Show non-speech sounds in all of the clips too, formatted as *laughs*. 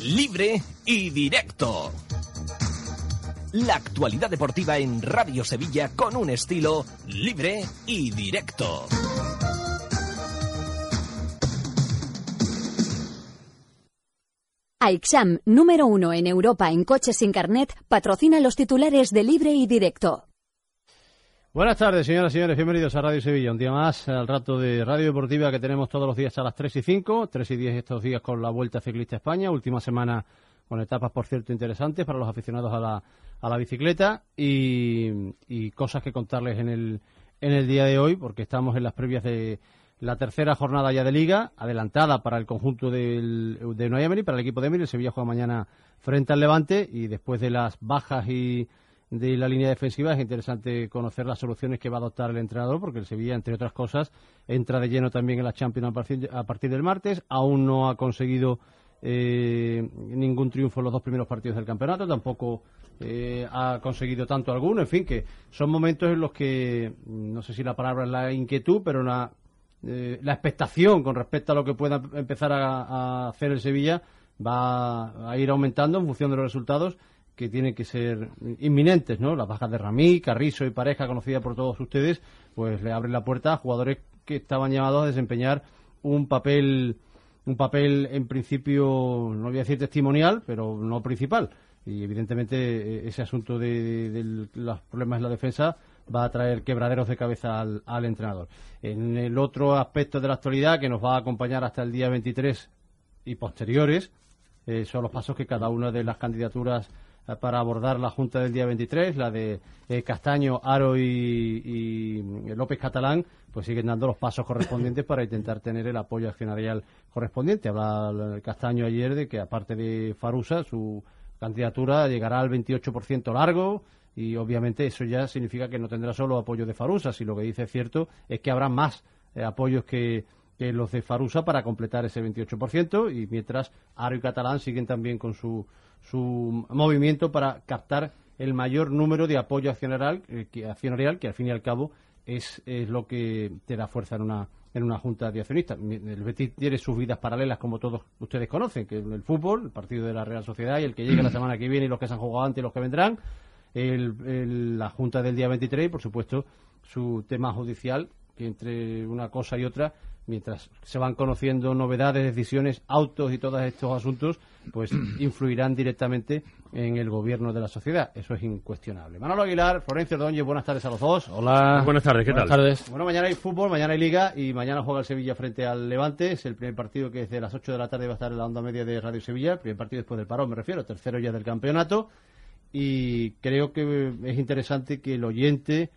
libre y directo. La actualidad deportiva en Radio Sevilla con un estilo libre y directo. AIXAM, número uno en Europa en coches sin carnet, patrocina los titulares de libre y directo. Buenas tardes, señoras y señores. Bienvenidos a Radio Sevilla. Un día más al rato de Radio Deportiva que tenemos todos los días a las 3 y 5, 3 y 10 estos días con la Vuelta Ciclista España. Última semana con etapas, por cierto, interesantes para los aficionados a la, a la bicicleta y, cosas que contarles en el, en el día de hoy, porque estamos en las previas de la tercera jornada ya de Liga, adelantada para el conjunto del, de Nueva para el equipo de Emiri. El Sevilla juega mañana frente al Levante y después de las bajas y de la línea defensiva es interesante conocer las soluciones que va a adoptar el entrenador porque el Sevilla, entre otras cosas, entra de lleno también en la Champions a partir, del martes. Aún no ha conseguido eh, ningún triunfo en los dos primeros partidos del campeonato, tampoco eh, ha conseguido tanto alguno. En fin, que son momentos en los que, no sé si la palabra es la inquietud, pero la, eh, la expectación con respecto a lo que pueda empezar a, a hacer el Sevilla va a ir aumentando en función de los resultados que tienen que ser inminentes, ¿no? Las bajas de Ramí, Carrizo y pareja conocida por todos ustedes, pues le abren la puerta a jugadores que estaban llamados a desempeñar un papel, un papel en principio, no voy a decir testimonial, pero no principal. Y evidentemente e, ese asunto de, los problemas en la defensa va a traer quebraderos de cabeza al, entrenador. En el otro aspecto de la actualidad que nos va a acompañar hasta el día 23 y posteriores, eh, son los pasos que cada una de las candidaturas para abordar la Junta del día 23, la de eh, Castaño, Aro y, López Catalán, pues siguen dando los pasos correspondientes para intentar tener el apoyo accionarial correspondiente. Habla Castaño ayer de que, aparte de Farusa, su candidatura llegará al 28% largo y obviamente eso ya significa que no tendrá solo apoyo de Farusa, si lo que dice es cierto es que habrá más eh, apoyos que, que los de Farusa para completar ese 28% y mientras Aro y Catalán siguen también con su su movimiento para captar el mayor número de apoyo accionarial, eh, que, accionarial, que al fin y al cabo es, es, lo que te da fuerza en una, en una junta de accionistas. El Betis tiene sus vidas paralelas, como todos ustedes conocen, que el fútbol, el partido de la Real Sociedad y el que llegue la semana que viene y los que se han jugado antes y los que vendrán, la junta del día 23 y, por supuesto, su tema judicial, que entre una cosa y otra mientras se van conociendo novedades, decisiones, autos y todos estos asuntos, pues *clears throat* influirán directamente en el gobierno de la sociedad. Eso es incuestionable. Manolo Aguilar, Florencio Ordóñez, buenas tardes a los dos. Hola. Buenas tardes, ¿qué buenas Tardes. Bueno, mañana hay fútbol, mañana hay liga y mañana juega el Sevilla frente al Levante. Es el primer partido que desde las 8 de la tarde va a estar en la onda media de Radio Sevilla. El primer partido después del parón, me refiero, tercero ya del campeonato. Y creo que es interesante que el oyente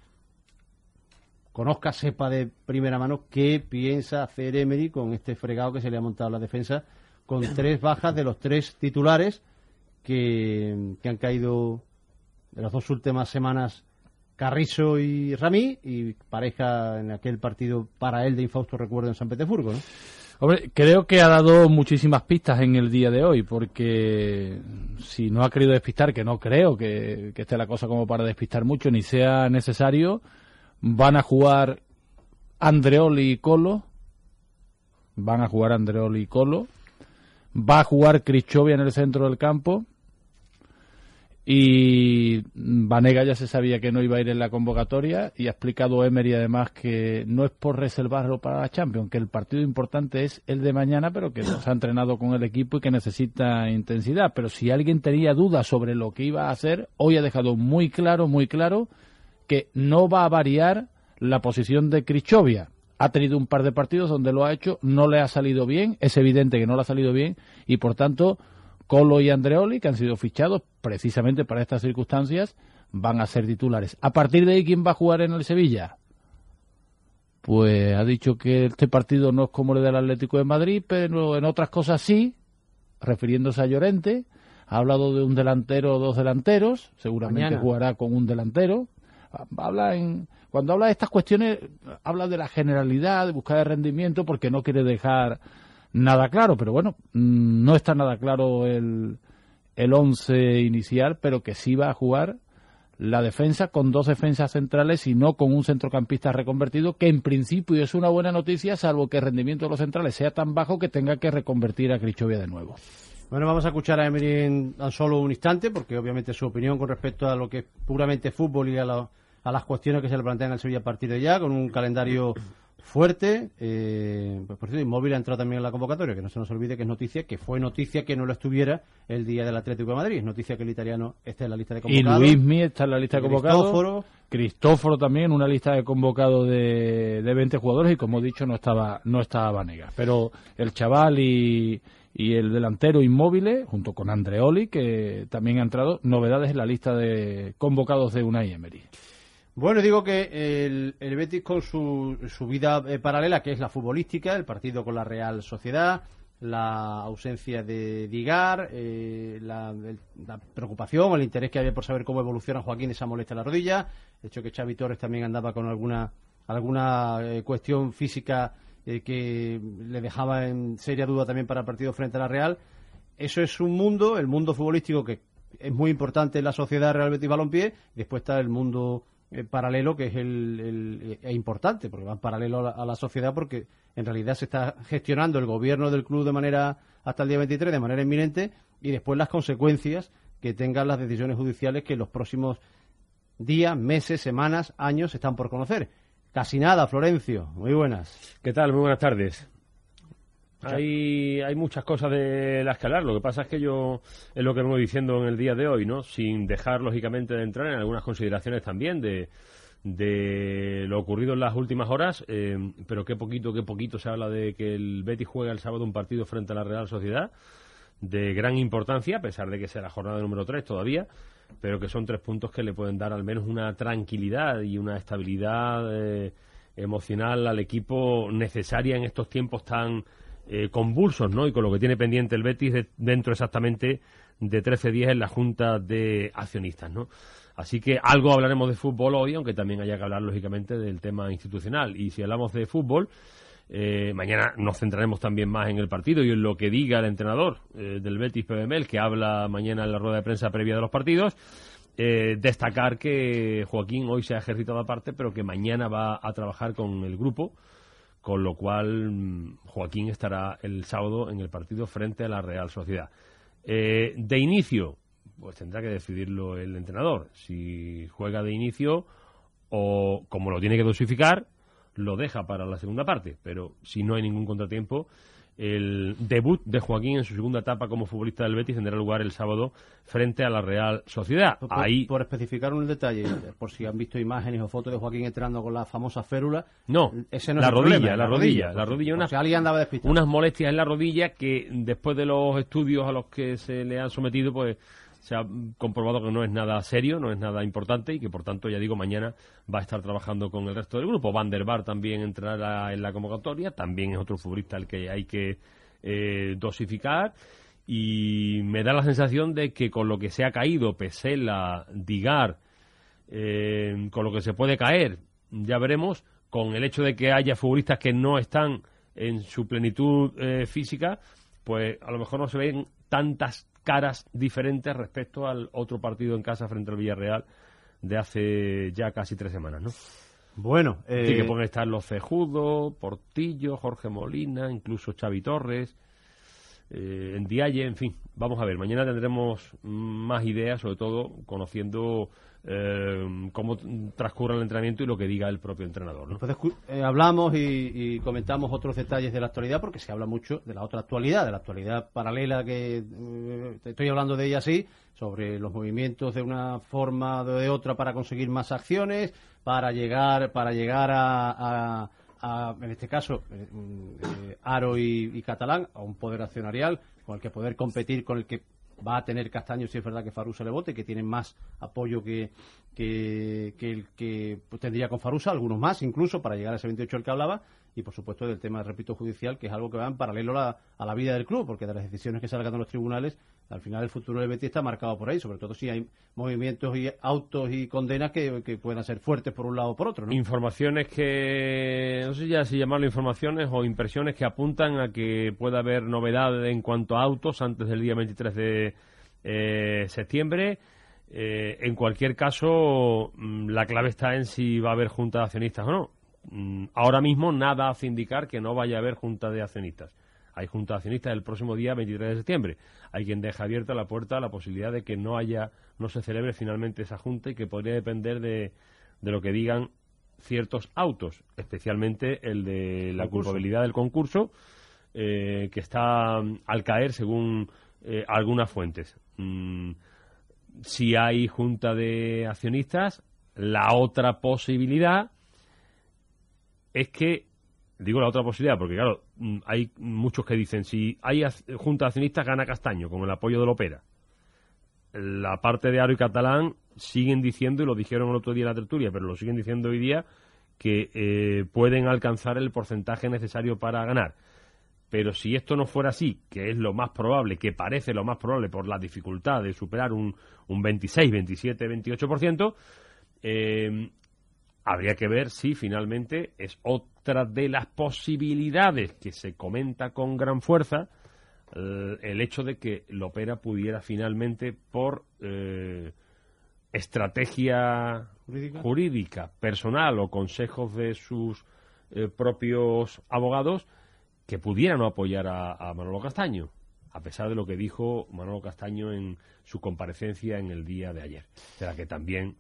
conozca, sepa de primera mano qué piensa hacer Emery con este fregado que se le ha montado a la defensa, con *clears throat* tres bajas de los tres titulares que, han caído de las dos últimas semanas Carrizo y Ramí y pareja en aquel partido para él de infausto recuerdo en San Petersburgo, ¿no? Hombre, creo que ha dado muchísimas pistas en el día de hoy, porque si no ha querido despistar, que no creo que, que esté la cosa como para despistar mucho, ni sea necesario, Van a jugar Andreoli y Colo. Van a jugar Andreoli y Colo. Va a jugar Crichovia en el centro del campo. Y Vanega ya se sabía que no iba a ir en la convocatoria y ha explicado Emery además que no es por reservarlo para la Champions, que el partido importante es el de mañana, pero que se ha entrenado con el equipo y que necesita intensidad. Pero si alguien tenía dudas sobre lo que iba a hacer, hoy ha dejado muy claro, muy claro que no va a variar la posición de Krichovia. Ha tenido un par de partidos donde lo ha hecho, no le ha salido bien, es evidente que no le ha salido bien y por tanto Colo y Andreoli, que han sido fichados precisamente para estas circunstancias, van a ser titulares. A partir de ahí, ¿quién va a jugar en el Sevilla? Pues ha dicho que este partido no es como el del Atlético de Madrid, pero en otras cosas sí, refiriéndose a Llorente. Ha hablado de un delantero o dos delanteros, seguramente jugará con un delantero habla en, cuando habla de estas cuestiones, habla de la generalidad, de buscar el rendimiento, porque no quiere dejar nada claro, pero bueno, mm, no está nada claro el, el once inicial, pero que sí va a jugar la defensa con dos defensas centrales y no con un centrocampista reconvertido, que en principio es una buena noticia, salvo que el rendimiento de los centrales sea tan bajo que tenga que reconvertir a Crichovia de nuevo. Bueno, vamos a escuchar a Emery en tan solo un instante, porque obviamente su opinión con respecto a lo que es puramente fútbol y a, a las cuestiones que se le plantean al Sevilla a partir de ya, con un calendario fuerte. Eh, pues por cierto, Inmóvil ha entrado también en la convocatoria, que no se nos olvide que es noticia, que fue noticia que no lo estuviera el día del Atlético de Madrid. Es noticia que el italiano esté en la lista de convocados. Y Luis Mí está en la lista de convocados. Cristóforo. Cristóforo también, una lista de convocados de, de 20 jugadores y como he dicho no estaba, no estaba Vanega. Pero el chaval y y el delantero inmóvil, junto con Andreoli, que también ha entrado, novedades en la lista de convocados de Unai Emery. Bueno, digo que el, Betis con su, su vida eh, paralela, que es la futbolística, el partido con la Real Sociedad, la ausencia de Digar, eh, la, la, preocupación, el interés que había por saber cómo evoluciona Joaquín esa molestia en la rodilla, el hecho que Xavi Torres también andaba con alguna, alguna eh, cuestión física eh, que le dejaba en seria duda también para el partido frente a la Real. Eso es un mundo, el mundo futbolístico que es muy importante en la sociedad Real Betis Balompié, después está el mundo eh, paralelo que es el, eh, importante, porque va paralelo a la, sociedad porque en realidad se está gestionando el gobierno del club de manera hasta el día 23 de manera inminente y después las consecuencias que tengan las decisiones judiciales que en los próximos días, meses, semanas, años están por conocer. Casi nada, Florencio. Muy buenas. ¿Qué tal? Muy buenas tardes. Hay, hay muchas cosas de las que hablar. Lo que pasa es que yo, es lo que vengo diciendo en el día de hoy, ¿no? Sin dejar, lógicamente, de entrar en algunas consideraciones también de, de lo ocurrido en las últimas horas, eh, pero qué poquito, qué poquito se habla de que el Betis juega el sábado un partido frente a la Real Sociedad de gran importancia, a pesar de que sea la jornada número 3 todavía pero que son tres puntos que le pueden dar al menos una tranquilidad y una estabilidad eh, emocional al equipo necesaria en estos tiempos tan eh, convulsos, ¿no? Y con lo que tiene pendiente el Betis dentro exactamente de 13 días en la Junta de Accionistas, ¿no? Así que algo hablaremos de fútbol hoy, aunque también haya que hablar, lógicamente, del tema institucional. Y si hablamos de fútbol, eh, mañana nos centraremos también más en el partido y en lo que diga el entrenador eh, del Betis PBML, que habla mañana en la rueda de prensa previa de los partidos. Eh, destacar que Joaquín hoy se ha ejercitado aparte, pero que mañana va a trabajar con el grupo, con lo cual mm, Joaquín estará el sábado en el partido frente a la Real Sociedad. de inicio, pues tendrá que decidirlo el entrenador, si juega de inicio o como lo tiene que dosificar, lo deja para la segunda parte, pero si no hay ningún contratiempo, el debut de Joaquín en su segunda etapa como futbolista del Betis tendrá lugar el sábado frente a la Real Sociedad. Por, Ahí... por especificar un detalle, por si han visto imágenes o fotos de Joaquín entrando con la famosa férula. No, ese no la, rodilla, la, rodilla, la rodilla, unas, alguien andaba unas molestias en la rodilla que después de los estudios a los que se le han sometido, pues se ha comprobado que no es nada serio, no es nada importante y que por tanto, ya digo, mañana va a estar trabajando con el resto del grupo. Van der Bar también entrará en la convocatoria, también es otro futbolista al que hay que eh, dosificar y me da la sensación de que con lo que se ha caído Pesela, Digar, eh, con lo que se puede caer, ya veremos, con el hecho de que haya futbolistas que no están en su plenitud eh, física, pues a lo mejor no se ven tantas caras diferentes respecto al otro partido en casa frente al Villarreal de hace ya casi tres semanas, ¿no? Bueno, eh... que pueden estar los Cejudo, Portillo, Jorge Molina, incluso Xavi Torres, eh, en Dialle, en fin. Vamos a ver, mañana tendremos más ideas, sobre todo conociendo eh, cómo transcurra el entrenamiento y lo que diga el propio entrenador. Eh, hablamos y, comentamos otros detalles de la actualidad porque se habla mucho de la otra actualidad, de la actualidad paralela que eh, estoy hablando de ella así, sobre los movimientos de una forma o de otra para conseguir más acciones, para llegar, para llegar a, en este caso, Aro y, y Catalán, a un poder accionarial con el que poder competir con el que va a tener Castaño si es verdad que Farusa le vote, que tiene más apoyo que, que, el que tendría con Farusa, algunos más incluso, para llegar a ese 28 al que hablaba, y por supuesto del tema, repito, judicial, que es algo que va en paralelo a, la vida del club, porque de las decisiones que salgan de los tribunales, al final el futuro del Betis está marcado por ahí, sobre todo si hay movimientos y autos y condenas que, puedan ser fuertes por un lado o por otro. Informaciones que, no sé ya si llamarlo informaciones o impresiones que apuntan a que pueda haber novedades en cuanto a autos antes del día 23 de eh, septiembre. Eh, en cualquier caso, mm, la clave está en si va a haber junta de accionistas o no. Mm, ahora mismo nada hace indicar que no vaya a haber junta de accionistas. Hay junta de accionistas el próximo día 23 de septiembre. Hay quien deja abierta la puerta a la posibilidad de que no haya, no se celebre finalmente esa junta y que podría depender de, de lo que digan ciertos autos, especialmente el de la culpabilidad del concurso, eh, que está mm, al caer según eh, algunas fuentes. Mm, si hay junta de accionistas, la otra posibilidad es que, digo la otra posibilidad, porque claro, mm, hay muchos que dicen, si hay junta de accionistas, gana Castaño, con el apoyo de Lopera. La parte de Aro y Catalán siguen diciendo, y lo dijeron el otro día en la tertulia, pero lo siguen diciendo hoy día, que eh, pueden alcanzar el porcentaje necesario para ganar. Pero si esto no fuera así, que es lo más probable, que parece lo más probable por la dificultad de superar un, un 26, 27, 28%, eh, habría que ver si finalmente es otra de las posibilidades que se comenta con gran fuerza eh, el hecho de que Lopera pudiera finalmente por eh, estrategia ¿Jurídica? personal o consejos de sus propios abogados que pudiera no apoyar a, Manolo Castaño, a pesar de lo que dijo Manolo Castaño en su comparecencia en el día de ayer, de la que también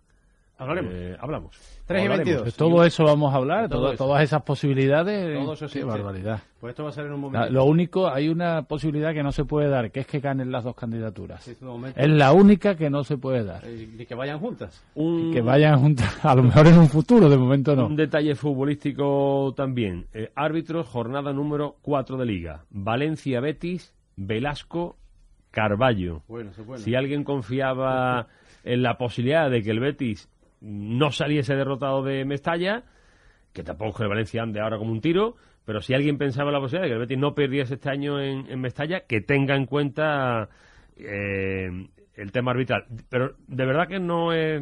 eh, hablamos. 3 y 22. De todo eso vamos a hablar, todas esas posibilidades. Todo eso sí, barbaridad. Pues esto va a ser en un momento. Lo único, hay una posibilidad que no se puede dar, que es que ganen las dos candidaturas. es la única que no se puede dar. Y que vayan juntas. que vayan juntas, a lo mejor en un futuro, de momento no. Un detalle futbolístico también. Eh, árbitros, jornada número 4 de Liga. Valencia Betis, Velasco, Carballo. Si alguien confiaba en la posibilidad de que el Betis no saliese derrotado de Mestalla, que tampoco el Valencia ande ahora como un tiro, pero si alguien pensaba en la posibilidad de que el Betis no perdiese este año en, Mestalla, que tenga en cuenta eh, el tema arbitral. Pero de verdad que no es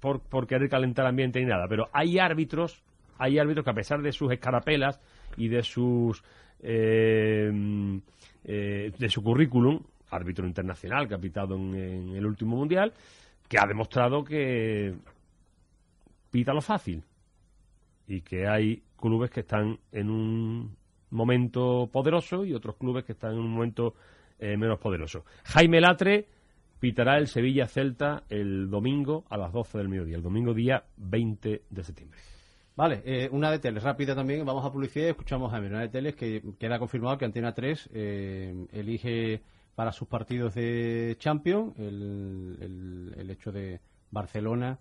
por, por querer calentar ambiente ni nada, pero hay árbitros, hay árbitros que a pesar de sus escarapelas y de sus eh, eh, de su currículum, árbitro internacional que ha pitado en el último mundial, que ha demostrado que pita lo fácil y que hay clubes que están en un momento poderoso y otros clubes que están en un momento eh, menos poderoso. Jaime Latre pitará el Sevilla Celta el domingo a las 12 del mediodía, el domingo día 20 de septiembre. Vale, eh, una de teles rápida también, vamos a publicidad y escuchamos a una de teles que queda confirmado que Antena 3 eh, elige para sus partidos de Champions el, el hecho de Barcelona,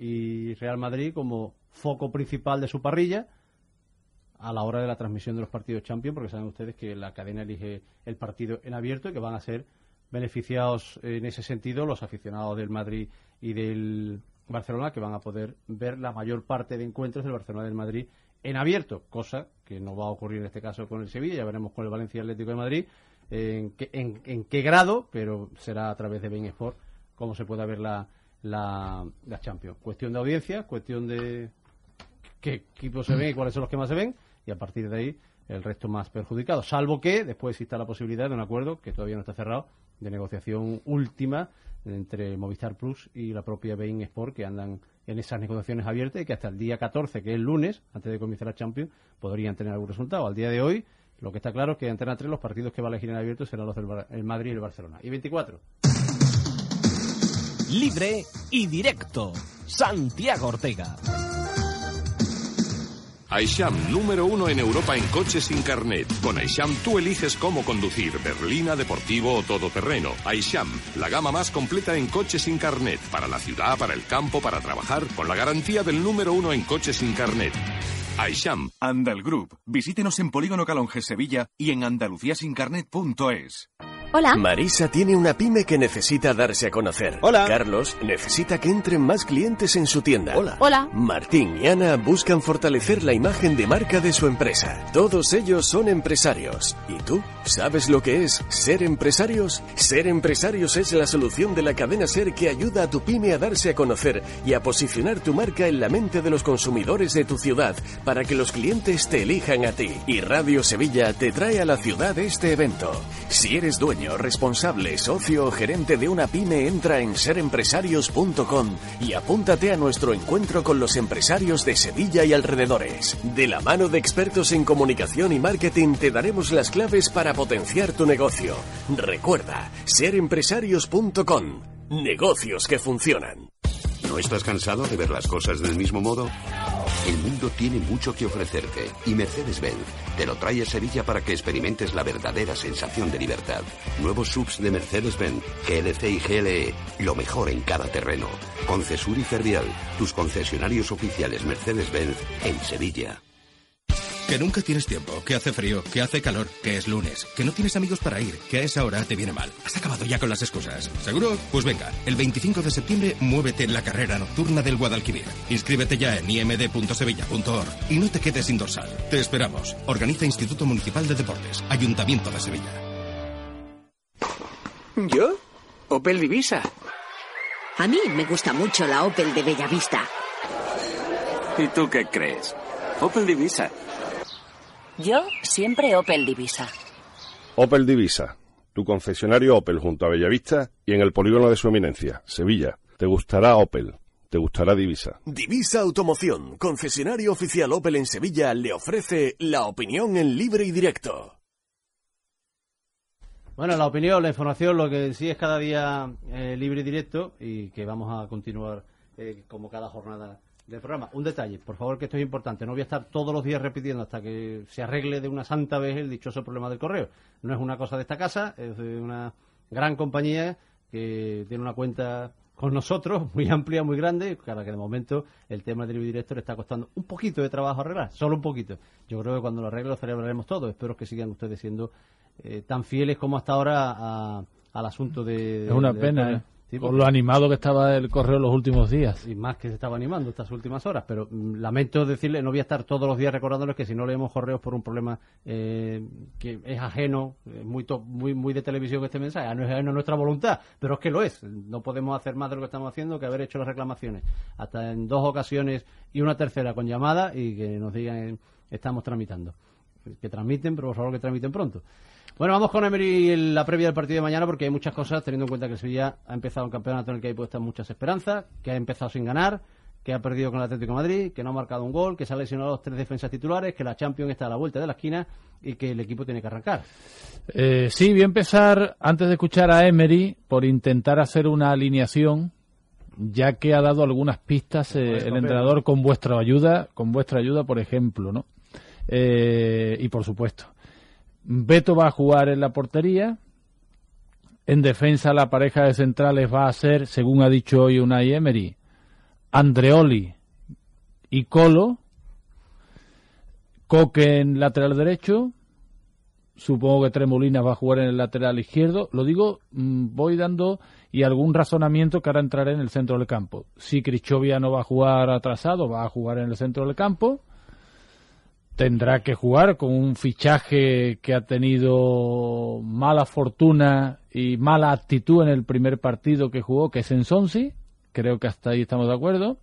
y Real Madrid como foco principal de su parrilla a la hora de la transmisión de los partidos Champions, porque saben ustedes que la cadena elige el partido en abierto y que van a ser beneficiados en ese sentido los aficionados del Madrid y del Barcelona, que van a poder ver la mayor parte de encuentros del Barcelona del Madrid en abierto, cosa que no va a ocurrir en este caso con el Sevilla, ya veremos con el Valencia Atlético de Madrid en, en, qué grado, pero será a través de Ben Sport cómo se pueda ver la, la, la Champions. Cuestión de audiencia, cuestión de qué equipos se ven y cuáles son los que más se ven, y a partir de ahí el resto más perjudicado. Salvo que después exista la posibilidad de un acuerdo, que todavía no está cerrado, de negociación última entre Movistar Plus y la propia Bein Sport, que andan en esas negociaciones abiertas y que hasta el día 14, que es el lunes, antes de comenzar la Champions, podrían tener algún resultado. Al día de hoy, lo que está claro es que Antena 3 los partidos que va a elegir en abierto serán los del Madrid y el Barcelona. Y 24 libre y directo. Santiago Ortega. Aisham, número uno en Europa en coches sin carnet. Con Aisham tú eliges cómo conducir, berlina, deportivo o todoterreno. Aisham, la gama más completa en coches sin carnet. Para la ciudad, para el campo, para trabajar, con la garantía del número uno en coches sin carnet. Aisham. Andal Group. Visítenos en Polígono Calonge Sevilla y en andaluciasincarnet.es. Hola. Marisa tiene una pyme que necesita darse a conocer. Hola. Carlos necesita que entren más clientes en su tienda. Hola. Hola. Martín y Ana buscan fortalecer la imagen de marca de su empresa. Todos ellos son empresarios. ¿Y tú? ¿Sabes lo que es ser empresarios? Ser empresarios es la solución de la cadena Ser que ayuda a tu pyme a darse a conocer y a posicionar tu marca en la mente de los consumidores de tu ciudad para que los clientes te elijan a ti. Y Radio Sevilla te trae a la ciudad este evento. Si eres dueño responsable, socio o gerente de una pyme, entra en serempresarios.com y apúntate a nuestro encuentro con los empresarios de Sevilla y alrededores. De la mano de expertos en comunicación y marketing te daremos las claves para potenciar tu negocio. Recuerda, serempresarios.com. Negocios que funcionan. ¿No estás cansado de ver las cosas del mismo modo? El mundo tiene mucho que ofrecerte y Mercedes-Benz te lo trae a Sevilla para que experimentes la verdadera sensación de libertad. Nuevos subs de Mercedes-Benz, GLC y GLE, lo mejor en cada terreno. Concesur y Fervial, tus concesionarios oficiales Mercedes-Benz en Sevilla. Que nunca tienes tiempo, que hace frío, que hace calor, que es lunes, que no tienes amigos para ir, que a esa hora te viene mal. Has acabado ya con las excusas. ¿Seguro? Pues venga, el 25 de septiembre muévete en la carrera nocturna del Guadalquivir. Inscríbete ya en imd.sevilla.org y no te quedes sin dorsal. Te esperamos. Organiza Instituto Municipal de Deportes, Ayuntamiento de Sevilla. ¿Yo? Opel Divisa. A mí me gusta mucho la Opel de Bellavista. ¿Y tú qué crees? Opel Divisa. Yo siempre Opel Divisa. Opel Divisa, tu concesionario Opel junto a Bellavista y en el polígono de su eminencia, Sevilla. Te gustará Opel, te gustará Divisa. Divisa Automoción, concesionario oficial Opel en Sevilla, le ofrece la opinión en libre y directo. Bueno, la opinión, la información, lo que sí es cada día eh, libre y directo y que vamos a continuar eh, como cada jornada del programa. Un detalle, por favor, que esto es importante. No voy a estar todos los días repitiendo hasta que se arregle de una santa vez el dichoso problema del correo. No es una cosa de esta casa, es de una gran compañía que tiene una cuenta con nosotros, muy amplia, muy grande, para que de momento el tema del directo le está costando un poquito de trabajo arreglar, solo un poquito. Yo creo que cuando lo arregle lo celebraremos todos. Espero que sigan ustedes siendo eh, tan fieles como hasta ahora a- al asunto de... Es una de- pena, de- ¿eh? Sí, Con porque- lo animado que estaba el correo los últimos días. y más que se estaba animando estas últimas horas, pero mm, lamento decirle, no voy a estar todos los días recordándoles que si no leemos correos por un problema eh, que es ajeno, eh, muy, muy muy de televisión este mensaje, Ah, no es ajeno a nuestra voluntad, pero es que lo es, no podemos hacer más de lo que estamos haciendo que haber hecho las reclamaciones, hasta en dos ocasiones y una tercera con llamada y que nos digan estamos tramitando. Que transmiten, pero por favor que transmiten pronto. Bueno, vamos con Emery en la previa del partido de mañana porque hay muchas cosas, teniendo en cuenta que el Sevilla ha empezado un campeonato en el que hay puestas muchas esperanzas, que ha empezado sin ganar, que ha perdido con el Atlético de Madrid, que no ha marcado un gol, que se ha lesionado los tres defensas titulares, que la Champions está a la vuelta de la esquina y que el equipo tiene que arrancar. Eh, sí, voy a empezar, antes de escuchar a Emery, por intentar hacer una alineación, ya que ha dado algunas pistas eh, el entrenador con vuestra ayuda, con vuestra ayuda, por ejemplo, ¿no? Eh, y por supuesto, Beto va a jugar en la portería. En defensa, la pareja de centrales va a ser, según ha dicho hoy Unai Emery, Andreoli y Colo. Coque en lateral derecho. Supongo que Tremolinas va a jugar en el lateral izquierdo. Lo digo, mm, voy dando y algún razonamiento que ahora entraré en el centro del campo. Si Crichovia no va a jugar atrasado, va a jugar en el centro del campo. Tendrá que jugar con un fichaje que ha tenido mala fortuna y mala actitud en el primer partido que jugó, que es en Sonsi. Creo que hasta ahí estamos de acuerdo.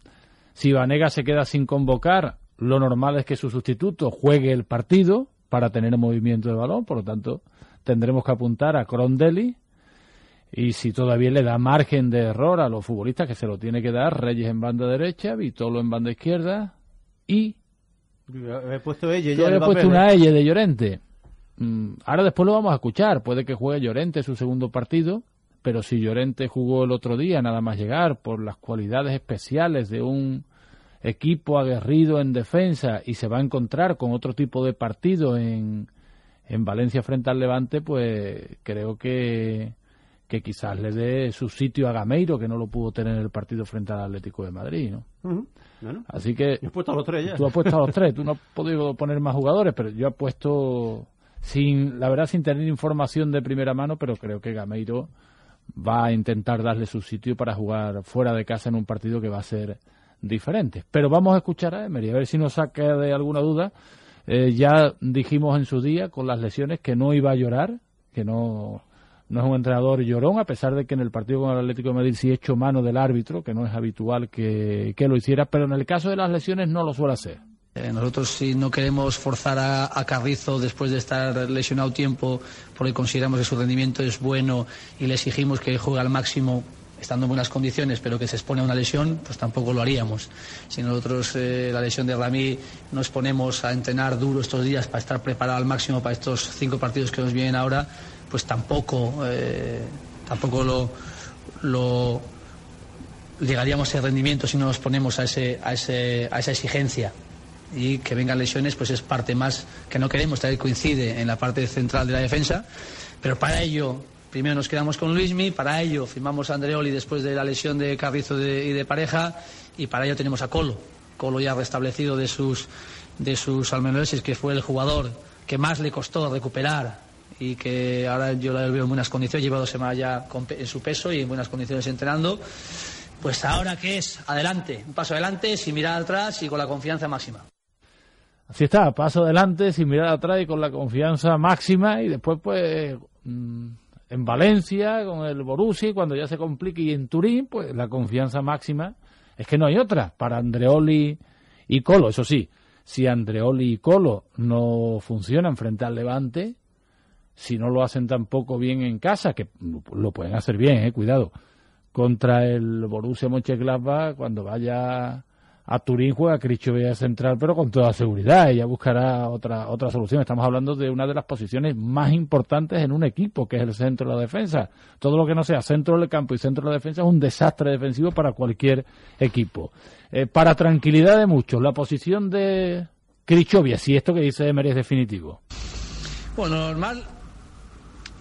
Si Vanega se queda sin convocar, lo normal es que su sustituto juegue el partido para tener movimiento de balón, por lo tanto tendremos que apuntar a Crondelli y si todavía le da margen de error a los futbolistas que se lo tiene que dar, Reyes en banda derecha, Vitolo en banda izquierda y He puesto ella yo ya en he puesto una ¿eh? L de Llorente. Mm, ahora después lo vamos a escuchar, puede que juegue Llorente su segundo partido, pero si Llorente jugó el otro día nada más llegar por las cualidades especiales de un equipo aguerrido en defensa y se va a encontrar con otro tipo de partido en, en Valencia frente al Levante, pues creo que, que quizás le dé su sitio a Gameiro, que no lo pudo tener en el partido frente al Atlético de Madrid, ¿no? Bueno, Así que yo he puesto a los tres ya. tú has puesto a los tres, tú no has podido poner más jugadores, pero yo he puesto sin, la verdad, sin tener información de primera mano, pero creo que Gameiro va a intentar darle su sitio para jugar fuera de casa en un partido que va a ser diferente. Pero vamos a escuchar a Emery, a ver si nos saca de alguna duda. Eh, ya dijimos en su día con las lesiones que no iba a llorar, que no, no es un entrenador llorón, a pesar de que en el partido con el Atlético de Madrid sí echó mano del árbitro, que no es habitual que, que lo hiciera, pero en el caso de las lesiones no lo suele hacer. Eh, nosotros si no queremos forzar a, Carrizo después de estar lesionado tiempo porque consideramos que su rendimiento es bueno y le exigimos que juegue al máximo estando en buenas condiciones, pero que se expone a una lesión, pues tampoco lo haríamos. Si nosotros eh, la lesión de Rami nos ponemos a entrenar duro estos días para estar preparado al máximo para estos cinco partidos que nos vienen ahora, pues tampoco, eh, tampoco lo, lo llegaríamos a ese rendimiento si no nos ponemos a, ese, a, ese, a esa exigencia. Y que vengan lesiones pues es parte más que no queremos, tal coincide en la parte central de la defensa, pero para ello primero nos quedamos con Luismi, para ello firmamos a Andreoli después de la lesión de Carrizo y de pareja y para ello tenemos a Colo, Colo ya restablecido de sus de sus que fue el jugador que más le costó recuperar y que ahora yo la veo en buenas condiciones, lleva dos semanas ya en su peso y en buenas condiciones entrenando. Pues ahora qué es, adelante, un paso adelante sin mirar atrás y con la confianza máxima. Así está, paso adelante sin mirar atrás y con la confianza máxima y después pues mm, en Valencia con el Borussia cuando ya se complique y en Turín pues la confianza máxima es que no hay otra para Andreoli y Colo, eso sí, si Andreoli y Colo no funcionan frente al Levante, si no lo hacen tampoco bien en casa, que lo pueden hacer bien, eh, cuidado, contra el Borussia Mönchengladbach cuando vaya a Turín juega Cristo central, pero con toda seguridad. Ella buscará otra, otra solución. Estamos hablando de una de las posiciones más importantes en un equipo, que es el centro de la defensa. Todo lo que no sea centro del campo y centro de la defensa es un desastre defensivo para cualquier equipo. Eh, para tranquilidad de muchos, la posición de Crichovia, si esto que dice Emery es definitivo. Bueno, normal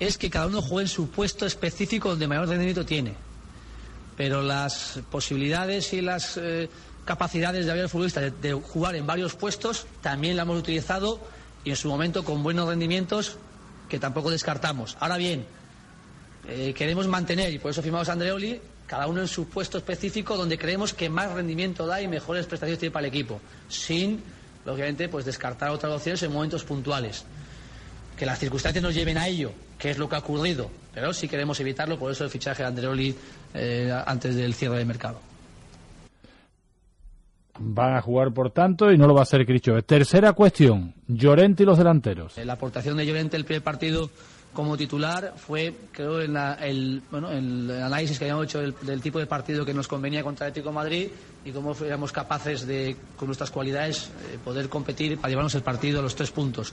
es que cada uno juegue en su puesto específico donde mayor rendimiento tiene. Pero las posibilidades y las eh, capacidades de haber futbolista de, jugar en varios puestos, también la hemos utilizado y en su momento con buenos rendimientos que tampoco descartamos. Ahora bien, eh, queremos mantener, y por eso firmamos Andreoli, cada uno en su puesto específico donde creemos que más rendimiento da y mejores prestaciones tiene para el equipo, sin, lógicamente, pues descartar otras opciones en momentos puntuales. Que las circunstancias nos lleven a ello, que es lo que ha ocurrido, pero si queremos evitarlo, por eso el fichaje de Andreoli eh, antes del cierre del mercado. Van a jugar, por tanto, y no lo va a hacer Cristo. Tercera cuestión, Llorente y los delanteros. La aportación de Llorente el primer partido como titular fue, creo, en el, bueno, el análisis que habíamos hecho del, tipo de partido que nos convenía contra el Atlético Madrid y cómo fuéramos capaces de, con nuestras cualidades, eh, poder competir para llevarnos el partido a los tres puntos.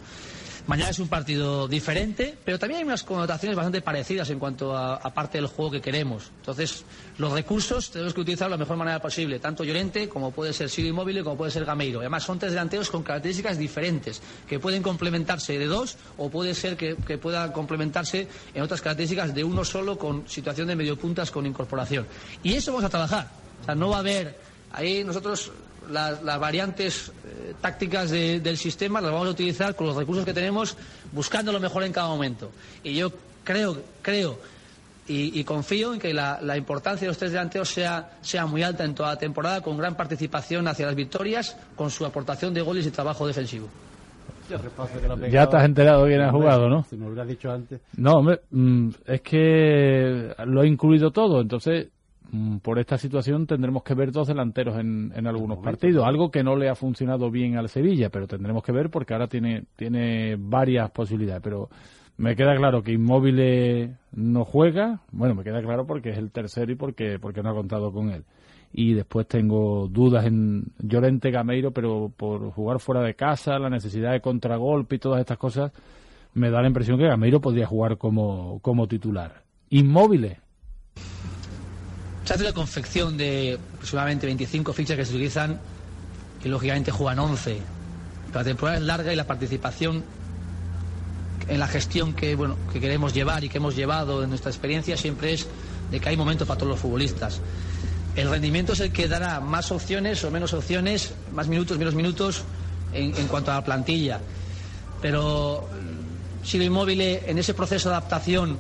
Mañana es un partido diferente, pero también hay unas connotaciones bastante parecidas en cuanto a, parte del juego que queremos. Entonces, los recursos tenemos que utilizar de la mejor manera posible, tanto Llorente como puede ser Sirio Inmóvil como puede ser Gameiro. Además, son tres delanteros con características diferentes, que pueden complementarse de dos o puede ser que, que puedan complementarse en otras características de uno solo con situación de medio puntas con incorporación. Y eso vamos a trabajar. O sea, no va a haber. Ahí nosotros las, variantes eh, tácticas del sistema las vamos a utilizar con los recursos que tenemos, buscando lo mejor en cada momento. Y yo creo, creo y, confío en que la, importancia de los tres delanteros sea, sea muy alta en toda la temporada, con gran participación hacia las victorias, con su aportación de goles y trabajo defensivo. Ya te has enterado quién ha jugado, ¿no? Si me lo hubieras dicho antes. No, hombre, mm, es que lo he incluido todo, entonces por esta situación tendremos que ver dos delanteros en, en algunos partidos, algo que no le ha funcionado bien al Sevilla, pero tendremos que ver porque ahora tiene, tiene varias posibilidades. Pero me queda claro que Inmóvil no juega, bueno, me queda claro porque es el tercero y porque, porque no ha contado con él. Y después tengo dudas en Llorente Gameiro, pero por jugar fuera de casa, la necesidad de contragolpe y todas estas cosas, me da la impresión que Gameiro podría jugar como, como titular. Inmóviles, se hace la confección de aproximadamente 25 fichas que se utilizan y lógicamente juegan 11. la temporada es larga y la participación en la gestión que, bueno, que queremos llevar y que hemos llevado en nuestra experiencia siempre es de que hay momentos para todos los futbolistas. El rendimiento es el que dará más opciones o menos opciones, más minutos, menos minutos en, cuanto a la plantilla. Pero si lo inmóvil en ese proceso de adaptación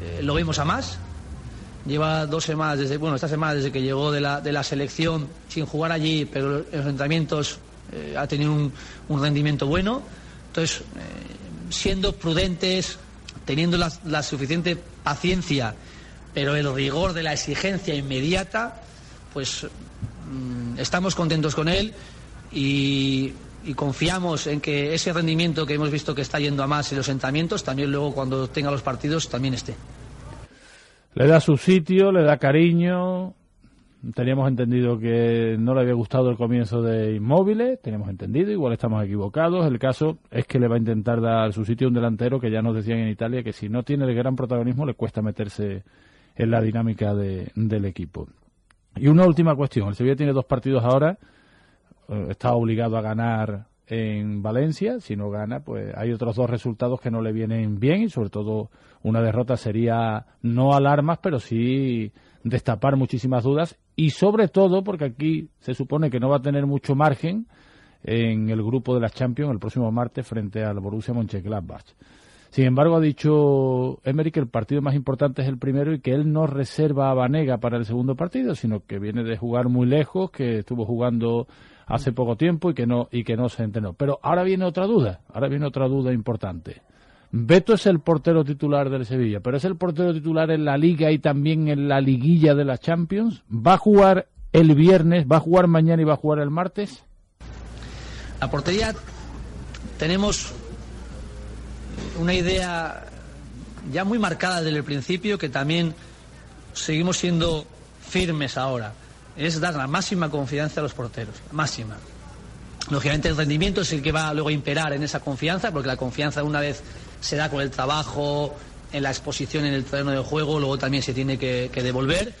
eh, lo vemos a más, lleva dos semanas, desde, bueno, esta semana desde que llegó de la, de la selección sin jugar allí, pero en los entrenamientos eh, ha tenido un, rendimiento bueno. Entonces, eh, siendo prudentes, teniendo la, suficiente paciencia, pero el rigor de la exigencia inmediata, pues mm, estamos contentos con él. y, y confiamos en que ese rendimiento que hemos visto que está yendo a más en los entrenamientos, también luego cuando tenga los partidos también esté. Le da su sitio, le da cariño. Teníamos entendido que no le había gustado el comienzo de Inmóviles, teníamos entendido, igual estamos equivocados. El caso es que le va a intentar dar su sitio a un delantero que ya nos decían en Italia que si no tiene el gran protagonismo le cuesta meterse en la dinámica de, del equipo. Y una última cuestión, el Sevilla tiene dos partidos ahora, eh, está obligado a ganar en Valencia, si no gana, pues hay otros dos resultados que no le vienen bien y sobre todo una derrota sería no alarmas, pero sí destapar muchísimas dudas y sobre todo porque aquí se supone que no va a tener mucho margen en el grupo de la Champions el próximo martes frente al Borussia Mönchengladbach. Sin embargo, ha dicho Emery que el partido más importante es el primero y que él no reserva a Vanega para el segundo partido, sino que viene de jugar muy lejos, que estuvo jugando hace poco tiempo y que no y que no se entrenó. Pero ahora viene otra duda, ahora viene otra duda importante. Beto es el portero titular del Sevilla, pero es el portero titular en la Liga y también en la liguilla de la Champions. ¿Va a jugar el viernes, va a jugar mañana y va a jugar el martes? La portería tenemos una idea ya muy marcada desde el principio que también seguimos siendo firmes ahora. Es dar la máxima confianza a los porteros, máxima. Lógicamente el rendimiento es el que va luego a imperar en esa confianza, porque la confianza una vez se da con el trabajo, en la exposición en el terreno de juego, luego también se tiene que, devolver.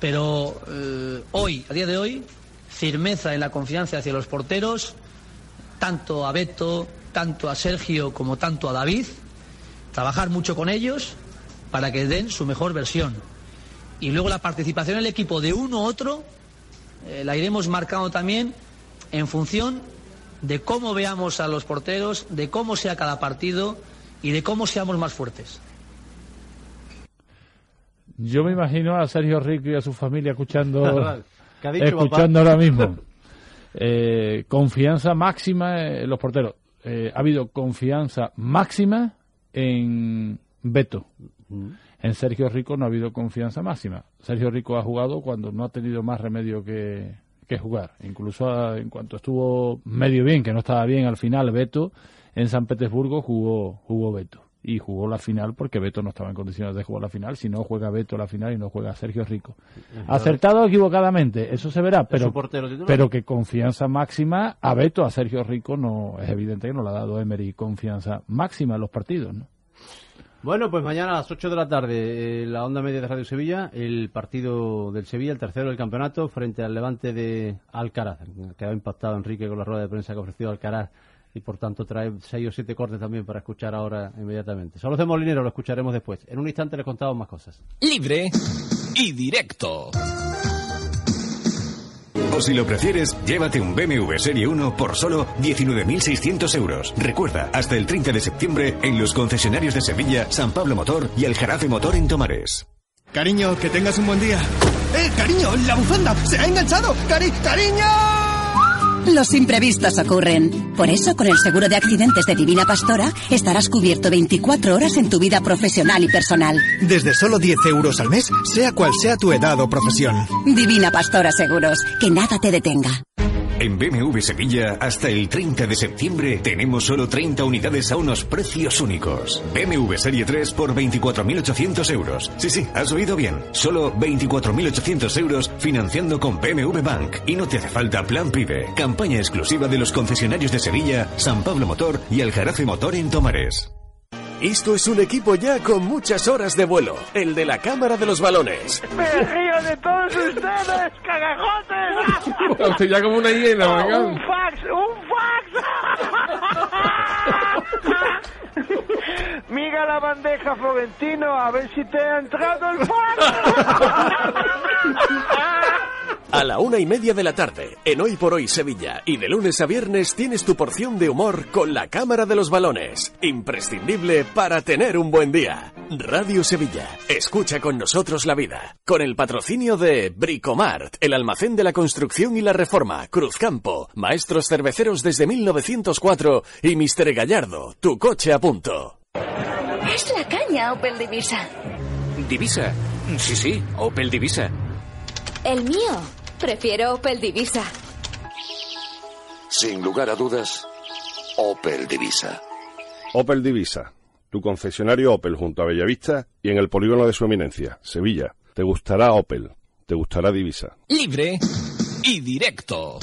Pero eh, hoy, a día de hoy, firmeza en la confianza hacia los porteros, tanto a Beto, tanto a Sergio como tanto a David, trabajar mucho con ellos para que den su mejor versión. Y luego la participación en el equipo de uno u otro eh, la iremos marcando también en función de cómo veamos a los porteros, de cómo sea cada partido y de cómo seamos más fuertes. Yo me imagino a Sergio Rico y a su familia escuchando, *laughs* escuchando ahora mismo. Eh, confianza máxima en los porteros. Eh, ha habido confianza máxima en Beto. Mm. En Sergio Rico no ha habido confianza máxima. Sergio Rico ha jugado cuando no ha tenido más remedio que, que jugar. Incluso en cuanto estuvo medio bien, que no estaba bien al final, Beto, en San Petersburgo jugó, jugó Beto. Y jugó la final porque Beto no estaba en condiciones de jugar la final. Si no juega Beto la final y no juega Sergio Rico. Acertado o equivocadamente, eso se verá. Pero, pero que confianza máxima a Beto, a Sergio Rico, no es evidente que no le ha dado Emery confianza máxima en los partidos. ¿no? Bueno, pues mañana a las 8 de la tarde, eh, la onda media de Radio Sevilla, el partido del Sevilla, el tercero del campeonato, frente al levante de Alcaraz, que ha impactado Enrique con la rueda de prensa que ha ofrecido Alcaraz y por tanto trae seis o siete cortes también para escuchar ahora inmediatamente. Solo de Molinero lo escucharemos después. En un instante les contamos más cosas. Libre y directo. O si lo prefieres, llévate un BMW Serie 1 por solo 19.600 euros. Recuerda, hasta el 30 de septiembre en los concesionarios de Sevilla, San Pablo Motor y Aljarafe Motor en Tomares. Cariño, que tengas un buen día. ¡Eh, cariño! ¡La bufanda! ¡Se ha enganchado! ¡Cari ¡Cariño! Los imprevistos ocurren. Por eso, con el seguro de accidentes de Divina Pastora, estarás cubierto 24 horas en tu vida profesional y personal. Desde solo 10 euros al mes, sea cual sea tu edad o profesión. Divina Pastora Seguros. Que nada te detenga. En BMW Sevilla, hasta el 30 de septiembre, tenemos solo 30 unidades a unos precios únicos. BMW Serie 3 por 24.800 euros. Sí, sí, has oído bien. Solo 24.800 euros financiando con BMW Bank. Y no te hace falta plan PIBE. Campaña exclusiva de los concesionarios de Sevilla, San Pablo Motor y Aljarafe Motor en Tomares. Esto es un equipo ya con muchas horas de vuelo, el de la Cámara de los Balones. ¡Me río de todos ustedes, cagajotes! Usted ya como una hiena, ¡Un fax! ¡Un fax! Mira la bandeja, Florentino, a ver si te ha entrado el fax. A la una y media de la tarde, en Hoy por Hoy Sevilla, y de lunes a viernes tienes tu porción de humor con la Cámara de los Balones. Imprescindible para tener un buen día. Radio Sevilla, escucha con nosotros la vida. Con el patrocinio de Bricomart, el almacén de la construcción y la reforma, Cruzcampo, maestros cerveceros desde 1904 y Mister Gallardo, tu coche a punto. Es la caña Opel Divisa. ¿Divisa? Sí, sí, Opel Divisa. El mío. Prefiero Opel Divisa. Sin lugar a dudas, Opel Divisa. Opel Divisa, tu concesionario Opel junto a Bellavista y en el polígono de su eminencia, Sevilla. Te gustará Opel, te gustará Divisa. Libre y directo.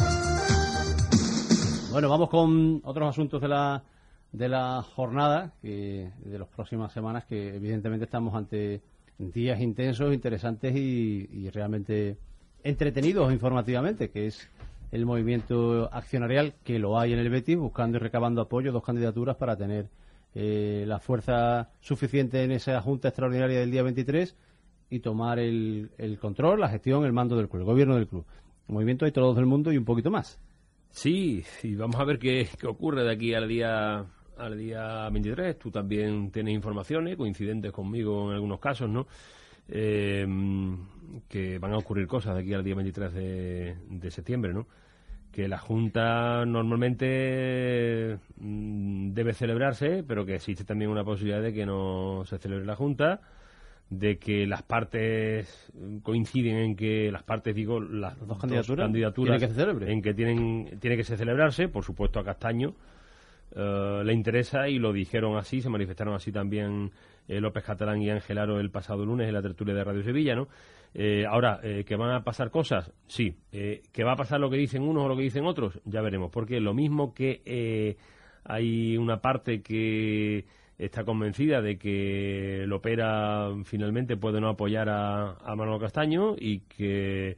Bueno, vamos con otros asuntos de la, de la jornada, que, de las próximas semanas, que evidentemente estamos ante días intensos, interesantes y, y realmente entretenidos informativamente, que es el movimiento accionarial que lo hay en el Betis, buscando y recabando apoyo, dos candidaturas para tener eh, la fuerza suficiente en esa Junta Extraordinaria del día 23 y tomar el, el control, la gestión, el mando del club, el gobierno del club. El movimiento hay todos del mundo y un poquito más. Sí, y vamos a ver qué, qué ocurre de aquí al día al día 23. Tú también tienes informaciones coincidentes conmigo en algunos casos, ¿no? Eh, que van a ocurrir cosas de aquí al día 23 de, de septiembre, ¿no? Que la Junta normalmente mm, debe celebrarse, pero que existe también una posibilidad de que no se celebre la Junta de que las partes coinciden en que las partes digo las dos candidaturas, candidaturas en que tienen tiene que se celebrarse por supuesto a Castaño eh, le interesa y lo dijeron así se manifestaron así también eh, López Catalán y Ángel Aro el pasado lunes en la tertulia de Radio Sevilla no Eh, ahora que van a pasar cosas sí. Que va a pasar lo que dicen unos o lo que dicen otros ya veremos porque lo mismo que hay una parte que está convencida de que Lopera finalmente puede no apoyar a, a Manolo Castaño y que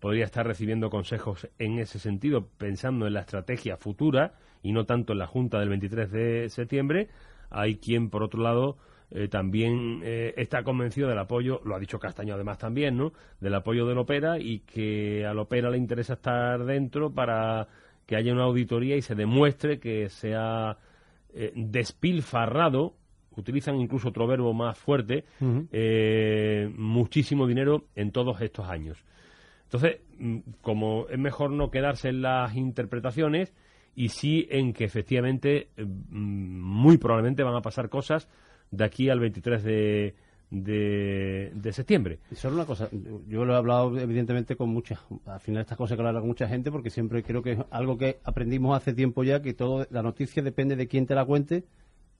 podría estar recibiendo consejos en ese sentido, pensando en la estrategia futura y no tanto en la Junta del 23 de septiembre. Hay quien, por otro lado, eh, también eh, está convencido del apoyo, lo ha dicho Castaño además también, ¿no? Del apoyo de Lopera y que a Lopera le interesa estar dentro para que haya una auditoría y se demuestre que se ha eh, despilfarrado, utilizan incluso otro verbo más fuerte, muchísimo dinero en todos estos años. Entonces, mm, como es mejor no quedarse en las interpretaciones y sí en que efectivamente eh, mm, muy probablemente van a pasar cosas de aquí al 23 de, de, septiembre. Solo una cosa, yo lo he hablado evidentemente con muchas, al final estas cosas que lo con mucha gente porque siempre creo que es algo que aprendimos hace tiempo ya, que todo la noticia depende de quién te la cuente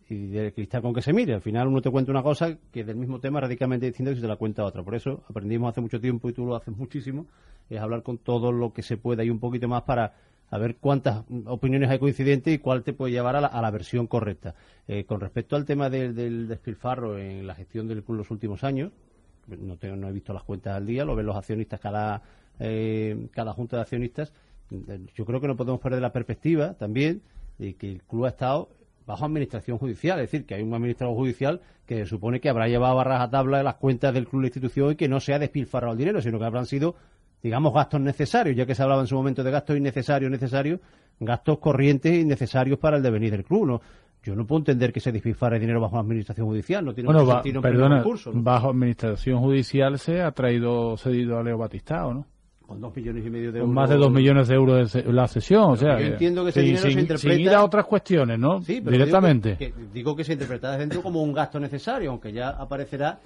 y del cristal con que se mire. Al final uno te cuenta una cosa que es del mismo tema radicalmente distinto que si te la cuenta otra. Por eso aprendimos hace mucho tiempo y tú lo haces muchísimo, es hablar con todo lo que se pueda y un poquito más para a ver cuántas opiniones hay coincidentes y cuál te puede llevar a la, a la versión correcta. Eh, con respecto al tema del, del despilfarro en la gestión del club los últimos años, no, tengo, no he visto las cuentas al día, lo ven los accionistas, cada, eh, cada junta de accionistas. Yo creo que no podemos perder la perspectiva también de que el club ha estado bajo administración judicial, es decir, que hay un administrador judicial que se supone que habrá llevado a rajatabla las cuentas del club de la institución y que no se ha despilfarrado el dinero, sino que habrán sido digamos, gastos necesarios, ya que se hablaba en su momento de gastos innecesarios, necesarios, gastos corrientes y necesarios para el devenir del club, ¿no? Yo no puedo entender que se despilfarre dinero bajo administración judicial, no tiene Bueno, va- sentido en perdona, recurso, ¿no? bajo administración judicial se ha traído cedido a Leo Batistao, ¿no? Con dos millones y medio de Con euros. más de dos millones de euros de la sesión, o sea, yo entiendo que ese sin, dinero se interpreta- sin ir a otras cuestiones, ¿no? Sí, pero Directamente. Digo que, que- digo que se interpreta desde dentro como un gasto necesario, aunque ya aparecerá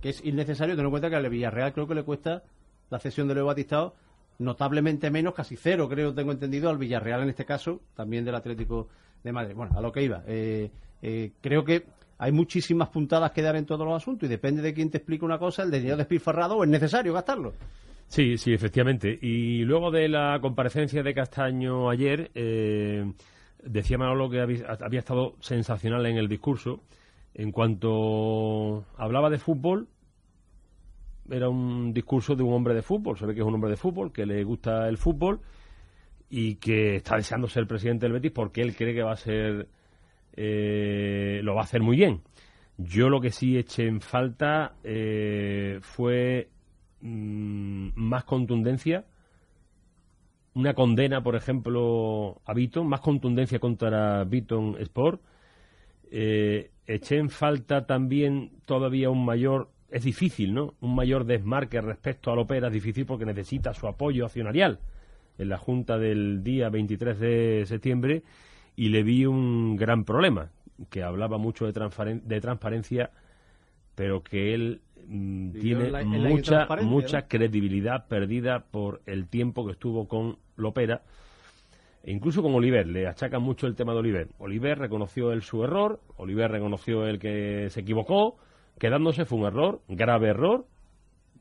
que es innecesario, tener en cuenta que al Villarreal creo que le cuesta la cesión de Leo Batistao notablemente menos, casi cero, creo, tengo entendido, al Villarreal en este caso, también del Atlético de Madrid. Bueno, a lo que iba. eh, eh, creo que hay muchísimas puntadas que dar en todos los asuntos y depende de quién te explique una cosa, el dinero despilfarrado o es necesario gastarlo. Sí, sí, efectivamente. Y luego de la comparecencia de Castaño ayer, eh, decía Manolo que había, estado sensacional en el discurso. En cuanto hablaba de fútbol, era un discurso de un hombre de fútbol. Se ve que es un hombre de fútbol, que le gusta el fútbol y que está deseando ser presidente del Betis porque él cree que va a ser, eh, lo va a hacer muy bien. Yo lo que sí eché en falta eh, fue mm, más contundencia, una condena, por ejemplo, a Beaton, más contundencia contra Beaton Sport. Eh, eché en falta también todavía un mayor, es difícil, ¿no? Un mayor desmarque respecto a Lopera, es difícil porque necesita su apoyo accionarial en la Junta del día 23 de septiembre y le vi un gran problema, que hablaba mucho de, de transparencia, pero que él mm, tiene la- mucha, mucha ¿no? credibilidad perdida por el tiempo que estuvo con Lopera. E incluso con Oliver, le achacan mucho el tema de Oliver. Oliver reconoció el su error, Oliver reconoció el que se equivocó, quedándose fue un error, grave error,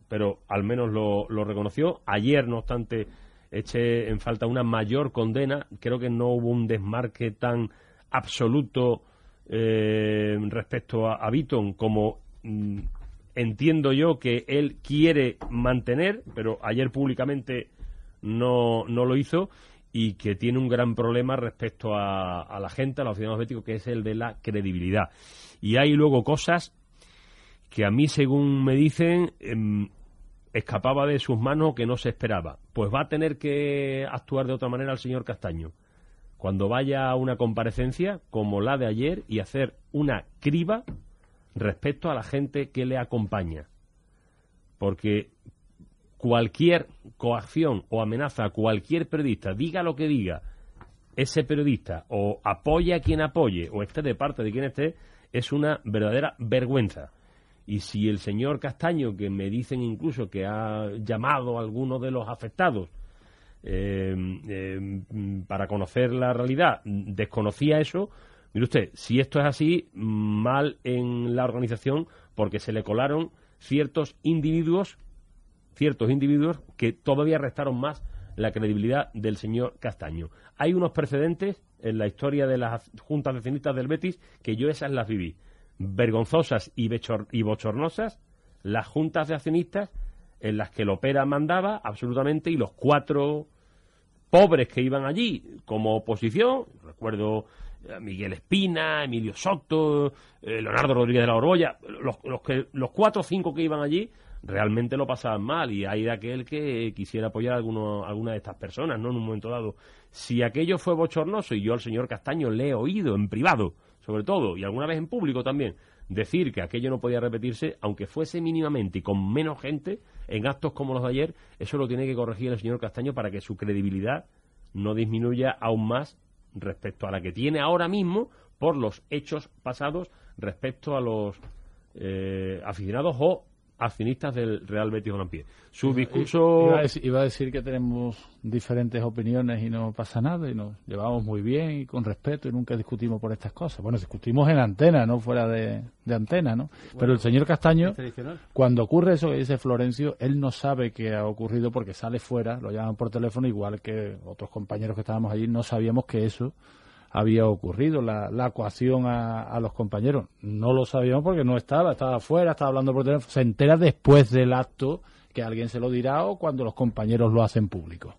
pero al menos lo, lo reconoció. Ayer, no obstante, eché en falta una mayor condena. Creo que no hubo un desmarque tan absoluto eh, respecto a, a Beaton como mm, entiendo yo que él quiere mantener, pero ayer públicamente no, no lo hizo y que tiene un gran problema respecto a, a la gente, a los ciudadanos béticos, que es el de la credibilidad. Y hay luego cosas que a mí, según me dicen, em, escapaba de sus manos que no se esperaba. Pues va a tener que actuar de otra manera el señor Castaño. Cuando vaya a una comparecencia como la de ayer y hacer una criba respecto a la gente que le acompaña. Porque cualquier coacción o amenaza a cualquier periodista, diga lo que diga, ese periodista o apoya a quien apoye o esté de parte de quien esté, es una verdadera vergüenza. Y si el señor Castaño, que me dicen incluso que ha llamado a alguno de los afectados eh, eh, para conocer la realidad, desconocía eso, mire usted, si esto es así, mal en la organización porque se le colaron ciertos individuos, ciertos individuos que todavía restaron más la credibilidad del señor Castaño. Hay unos precedentes en la historia de las juntas de accionistas del Betis que yo esas las viví. Vergonzosas y, y bochornosas las juntas de accionistas en las que el Opera mandaba absolutamente y los cuatro pobres que iban allí como oposición, recuerdo Miguel Espina, Emilio Soto, eh, Leonardo Rodríguez de la Borbolla, los, los, que, los cuatro o cinco que iban allí realmente lo pasaban mal y hay de aquel que quisiera apoyar a alguno, alguna de estas personas, ¿no? En un momento dado. Si aquello fue bochornoso y yo al señor Castaño le he oído en privado, sobre todo, y alguna vez en público también, decir que aquello no podía repetirse, aunque fuese mínimamente y con menos gente, en actos como los de ayer, eso lo tiene que corregir el señor Castaño para que su credibilidad no disminuya aún más respecto a la que tiene ahora mismo por los hechos pasados respecto a los eh, aficionados o accionistas del Real Betis Balompié. Su discurso... Iba a, decir, iba a decir que tenemos diferentes opiniones y no pasa nada y nos llevamos muy bien y con respeto y nunca discutimos por estas cosas. Bueno, discutimos en antena, no fuera de, de antena, ¿no? Pero el señor Castaño, cuando ocurre eso que dice Florencio, él no sabe que ha ocurrido porque sale fuera, lo llaman por teléfono, igual que otros compañeros que estábamos allí, no sabíamos que eso había ocurrido, la, la coacción a, a los compañeros. No lo sabíamos porque no estaba, estaba afuera, estaba hablando por teléfono. Se entera después del acto que alguien se lo dirá o cuando los compañeros lo hacen público.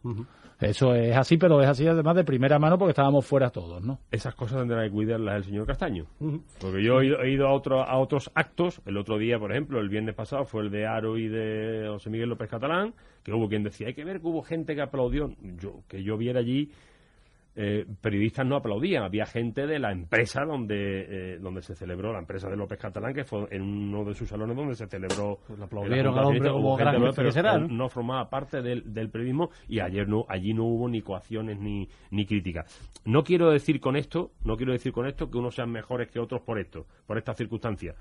Eso es así, pero es así además de primera mano porque estábamos fuera todos, ¿no? Esas cosas tendrá que cuidarlas el señor Castaño. Porque yo he ido, he ido a, otro, a otros actos. El otro día, por ejemplo, el viernes pasado fue el de Aro y de José Miguel López Catalán, que hubo quien decía, hay que ver que hubo gente que aplaudió. Yo, que yo viera allí, eh, periodistas no aplaudían. Había gente de la empresa donde, eh, donde se celebró, la empresa de López Catalán, que fue en uno de sus salones donde se celebró. Pues aplaudieron al hombre como Hubo gente, gran jefe pero será, ¿no? no formaba parte del, del periodismo y ayer no allí no hubo ni coacciones ni, ni críticas. No quiero decir con esto, no quiero decir con esto que unos sean mejores que otros por esto, por estas circunstancias.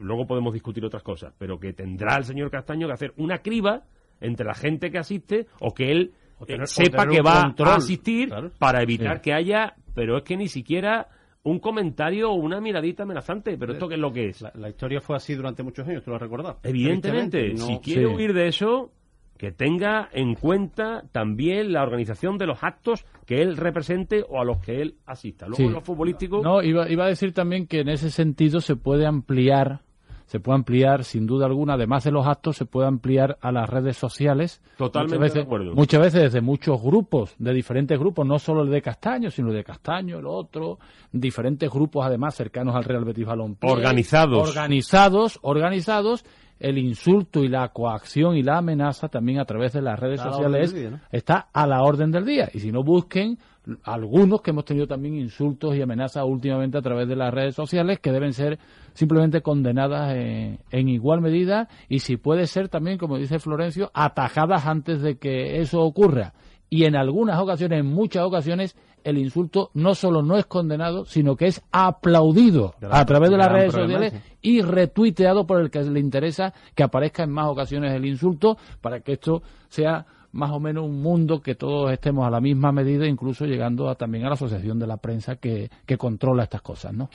Luego podemos discutir otras cosas, pero que tendrá el señor Castaño que hacer una criba entre la gente que asiste o que él tener- sepa que va control. a asistir Claro. para evitar Sí. que haya, pero es que ni siquiera un comentario o una miradita amenazante, pero esto qué es lo que es. La, la historia fue así durante muchos años, tú lo has recordado. Evidentemente, si quiere Sí. huir de eso, que tenga en cuenta también la organización de los actos que él represente o a los que él asista. Luego Sí. en lo futbolístico, No, iba, iba a decir también que en ese sentido se puede ampliar, se puede ampliar sin duda alguna, además de los actos, se puede ampliar a las redes sociales. Totalmente muchas de veces, acuerdo. Muchas veces desde muchos grupos, de diferentes grupos, no solo el de Castaño, sino el de Castaño, el otro, diferentes grupos además cercanos al Real Betis Balompié. Organizados. Organizados, organizados, el insulto y la coacción y la amenaza también a través de las redes Está a la sociales está a la orden del día. Y si no busquen algunos que hemos tenido también insultos y amenazas últimamente a través de las redes sociales que deben ser simplemente condenadas en, en igual medida y si puede ser también, como dice Florencio, atajadas antes de que eso ocurra. Y en algunas ocasiones, en muchas ocasiones, el insulto no solo no es condenado, sino que es aplaudido a través de las redes sociales y retuiteado por el que le interesa que aparezca en más ocasiones el insulto para que esto sea más o menos un mundo que todos estemos a la misma medida, incluso llegando a, también a la Asociación de la Prensa que, que controla estas cosas, ¿no?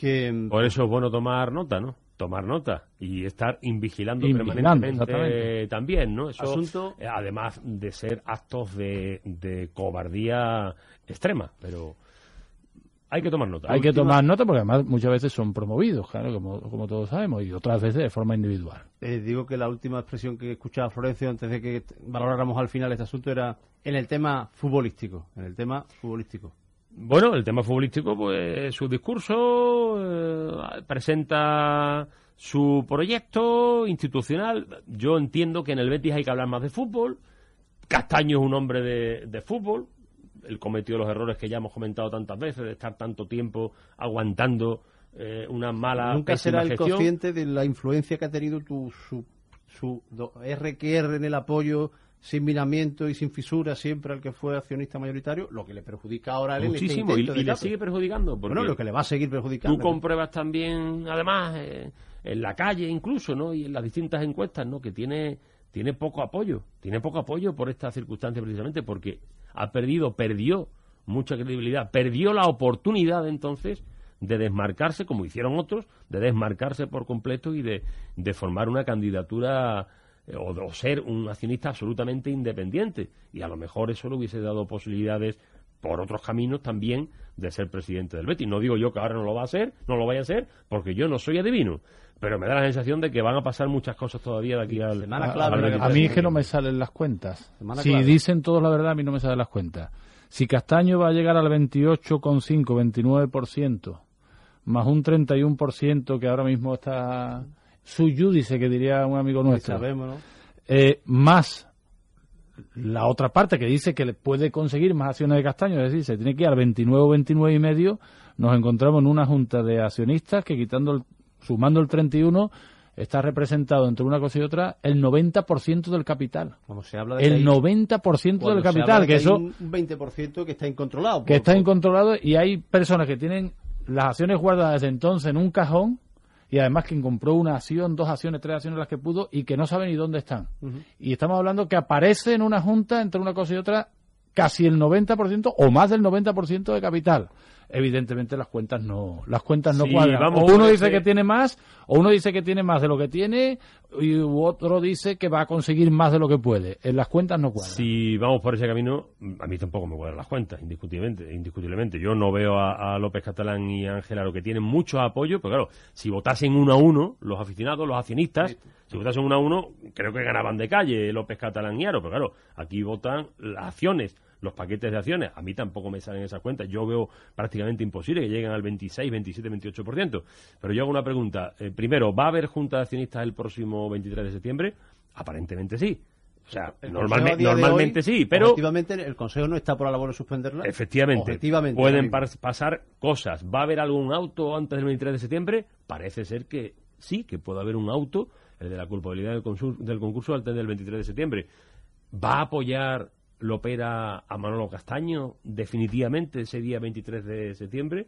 Por eso es bueno tomar nota, ¿no? Tomar nota y estar invigilando, Invigilando, permanentemente también, ¿no? Eso, Asunto- eh, además de ser actos de, de cobardía extrema, pero hay que tomar nota. Hay que tomar nota porque además muchas veces son promovidos, claro, como, como todos sabemos, y otras veces de forma individual. Eh, digo que la última expresión que escuchaba Florencio antes de que valoráramos al final este asunto era en el tema futbolístico. En el tema futbolístico. Bueno, el tema futbolístico, pues su discurso eh, presenta su proyecto institucional. Yo entiendo que en el Betis hay que hablar más de fútbol. Castaño es un hombre de, de fútbol. Él cometió los errores que ya hemos comentado tantas veces, de estar tanto tiempo aguantando eh, una mala Nunca será el gestión. consciente de la influencia que ha tenido tu, su, su do- RQR en el apoyo sin minamiento y sin fisura siempre al que fue accionista mayoritario, lo que le perjudica ahora a él este Muchísimo, y, y le sigue perjudicando. Porque Bueno, lo que le va a seguir perjudicando. Tú compruebas también, además, eh, en la calle incluso, ¿no? Y en las distintas encuestas, ¿no? Que tiene, tiene poco apoyo. Tiene poco apoyo por esta circunstancia precisamente porque ha perdido, perdió mucha credibilidad. Perdió la oportunidad entonces de desmarcarse, como hicieron otros, de desmarcarse por completo y de, formar una candidatura eh, o ser un accionista absolutamente independiente. Y a lo mejor eso le hubiese dado posibilidades por otros caminos también de ser presidente del Betis. No digo yo que ahora no lo va a ser, no lo vaya a ser, porque yo no soy adivino. Pero me da la sensación de que van a pasar muchas cosas todavía de aquí al, A, al a- 23. a mí es que no me salen las cuentas. Semana Si clave. dicen todos la verdad, a mí no me salen las cuentas. Si Castaño va a llegar al 28,5, 29%, más un 31% que ahora mismo está su dice que diría un amigo nuestro, sabemos, ¿no? eh, más la otra parte que dice que le puede conseguir más acciones de Castaño, es decir, se tiene que ir al 29 o 29 y medio, nos encontramos en una junta de accionistas que quitando el- sumando el 31 está representado entre una cosa y otra el 90% del capital. Cuando se habla de que El hay- 90% cuando del se habla capital, de que hay eso un 20% que está incontrolado. que está incontrolado y hay personas que tienen las acciones guardadas desde entonces en un cajón y además quien compró una acción, dos acciones, tres acciones las que pudo y que no sabe ni dónde están. Y estamos hablando que aparece en una junta entre una cosa y otra casi el 90% o más del 90% de capital. Evidentemente las cuentas no las cuentas no Sí, cuadran. vamos o uno dice ese- que tiene más, o uno dice que tiene más de lo que tiene y u otro dice que va a conseguir más de lo que puede. En las cuentas no cuadran. Si vamos por ese camino, a mí tampoco me cuadran las cuentas, indiscutiblemente. indiscutiblemente. Yo no veo a, a López Catalán y a Ángel Aro que tienen mucho apoyo, pero claro, si votasen uno a uno, los aficionados, los accionistas, si votasen uno a uno, creo que ganaban de calle López Catalán y Aro, pero claro, aquí votan las acciones, los paquetes de acciones. A mí tampoco me salen esas cuentas. Yo veo prácticamente imposible que lleguen al 26, 27, 28%. Pero yo hago una pregunta. Eh, primero, ¿va a haber junta de accionistas el próximo 23 de septiembre? Aparentemente sí. O sea, normalme- normalmente hoy, sí, pero Objetivamente, el Consejo no está por la labor de suspenderla. efectivamente Objetivamente, ahora pueden pasar cosas. ¿Va a haber algún auto antes del 23 de septiembre? Parece ser que sí, que puede haber un auto, el de la culpabilidad del, del concurso antes del 23 de septiembre. ¿Va a apoyar Lopera a Manolo Castaño definitivamente ese día 23 de septiembre?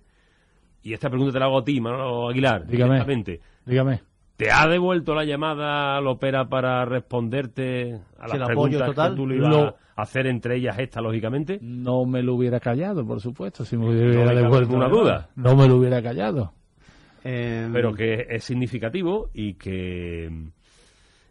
Y esta pregunta te la hago a ti, Manolo Aguilar, Dígame. directamente. Dígame. ¿Te ha devuelto la llamada Lopera para responderte a las preguntas total. que tú le ibas Lo- a hacer, entre ellas esta, lógicamente? No me lo hubiera callado, por supuesto, si me No hubiera devuelto la duda. No me lo hubiera callado. Em, pero que es significativo y que